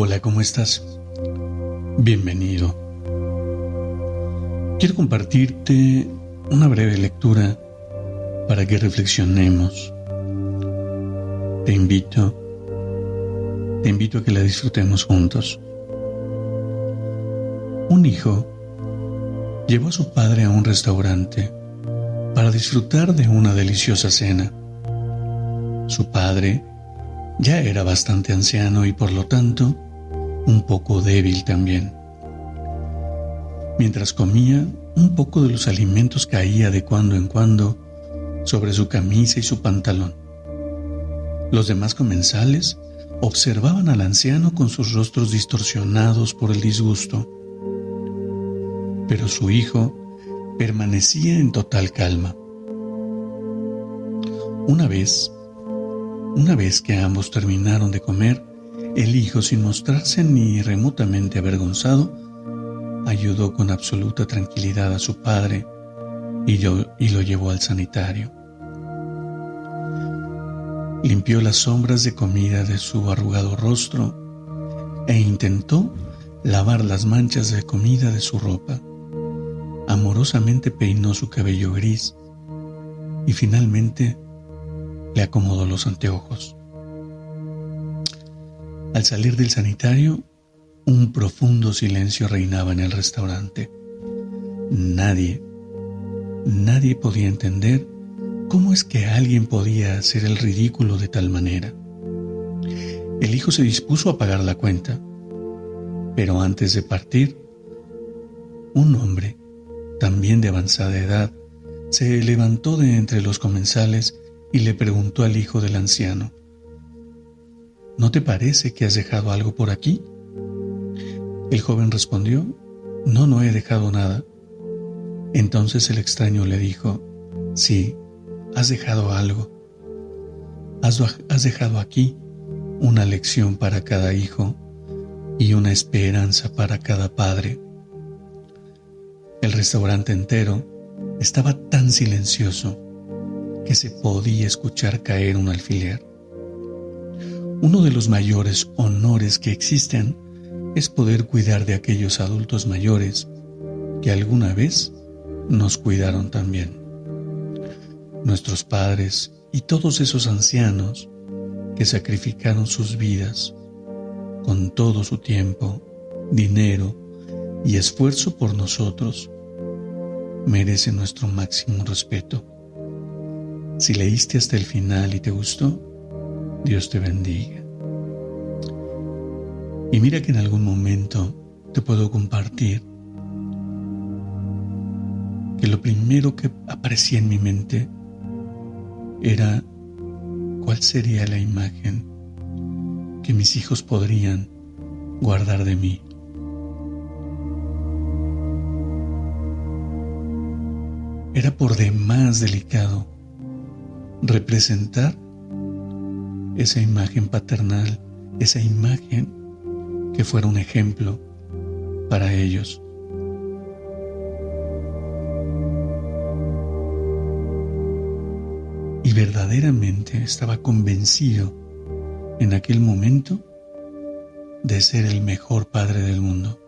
Hola, ¿cómo estás? Bienvenido. Quiero compartirte una breve lectura para que reflexionemos. Te invito, te invito a que la disfrutemos juntos. Un hijo llevó a su padre a un restaurante para disfrutar de una deliciosa cena. Su padre ya era bastante anciano y por lo tanto un poco débil también. Mientras comía, un poco de los alimentos caía de cuando en cuando sobre su camisa y su pantalón. Los demás comensales observaban al anciano con sus rostros distorsionados por el disgusto. Pero su hijo permanecía en total calma. Una vez, una vez que ambos terminaron de comer, el hijo, sin mostrarse ni remotamente avergonzado, ayudó con absoluta tranquilidad a su padre y, lo llevó al sanitario. Limpió las sombras de comida de su arrugado rostro e intentó lavar las manchas de comida de su ropa. Amorosamente peinó su cabello gris y finalmente le acomodó los anteojos. Al salir del sanitario, un profundo silencio reinaba en el restaurante. Nadie, nadie podía entender cómo es que alguien podía hacer el ridículo de tal manera. El hijo se dispuso a pagar la cuenta, pero antes de partir, un hombre, también de avanzada edad, se levantó de entre los comensales y le preguntó al hijo del anciano, ¿No te parece que has dejado algo por aquí? El joven respondió, No, no he dejado nada. Entonces el extraño le dijo, Sí, has dejado algo. Has, dejado aquí una lección para cada hijo y una esperanza para cada padre. El restaurante entero estaba tan silencioso que se podía escuchar caer un alfiler. Uno de los mayores honores que existen es poder cuidar de aquellos adultos mayores que alguna vez nos cuidaron también. Nuestros padres y todos esos ancianos que sacrificaron sus vidas con todo su tiempo, dinero y esfuerzo por nosotros, merecen nuestro máximo respeto. Si leíste hasta el final y te gustó, Dios te bendiga. Y mira que en algún momento te puedo compartir que lo primero que aparecía en mi mente era cuál sería la imagen que mis hijos podrían guardar de mí. Era por demás delicado representar esa imagen paternal, esa imagen que fuera un ejemplo para ellos. Y verdaderamente estaba convencido en aquel momento de ser el mejor padre del mundo.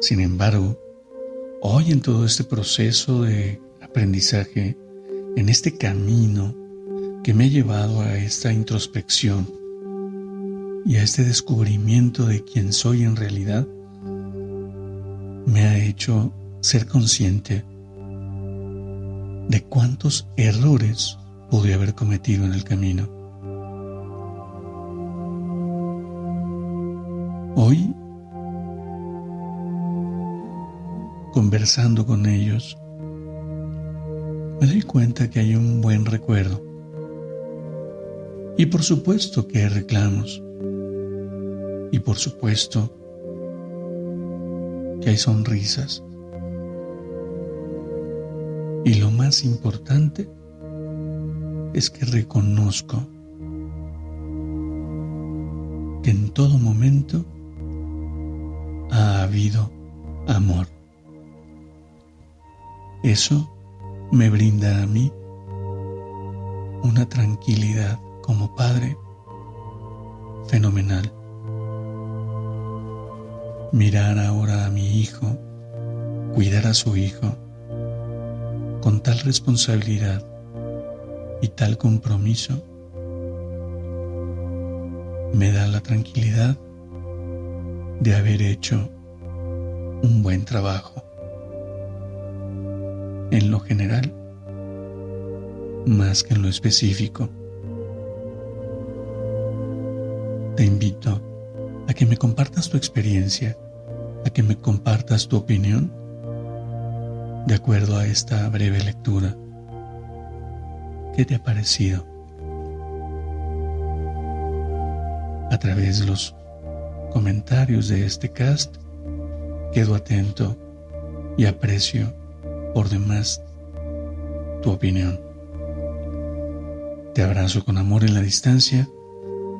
Sin embargo, hoy en todo este proceso de aprendizaje, en este camino que me ha llevado a esta introspección y a este descubrimiento de quién soy en realidad, me ha hecho ser consciente de cuántos errores pude haber cometido en el camino. Hoy, conversando con ellos, me doy cuenta que hay un buen recuerdo Y por supuesto que hay reclamos. Y por supuesto que hay sonrisas. Y lo más importante es que reconozco que en todo momento ha habido amor. Eso me brinda a mí una tranquilidad como padre fenomenal. Mirar ahora a mi hijo, cuidar a su hijo, con tal responsabilidad y tal compromiso, me da la tranquilidad de haber hecho un buen trabajo. En lo general, más que en lo específico. Te invito a que me compartas tu experiencia, a que me compartas tu opinión de acuerdo a esta breve lectura. ¿Qué te ha parecido? A través de los comentarios de este cast, quedo atento y aprecio por demás tu opinión. Te abrazo con amor en la distancia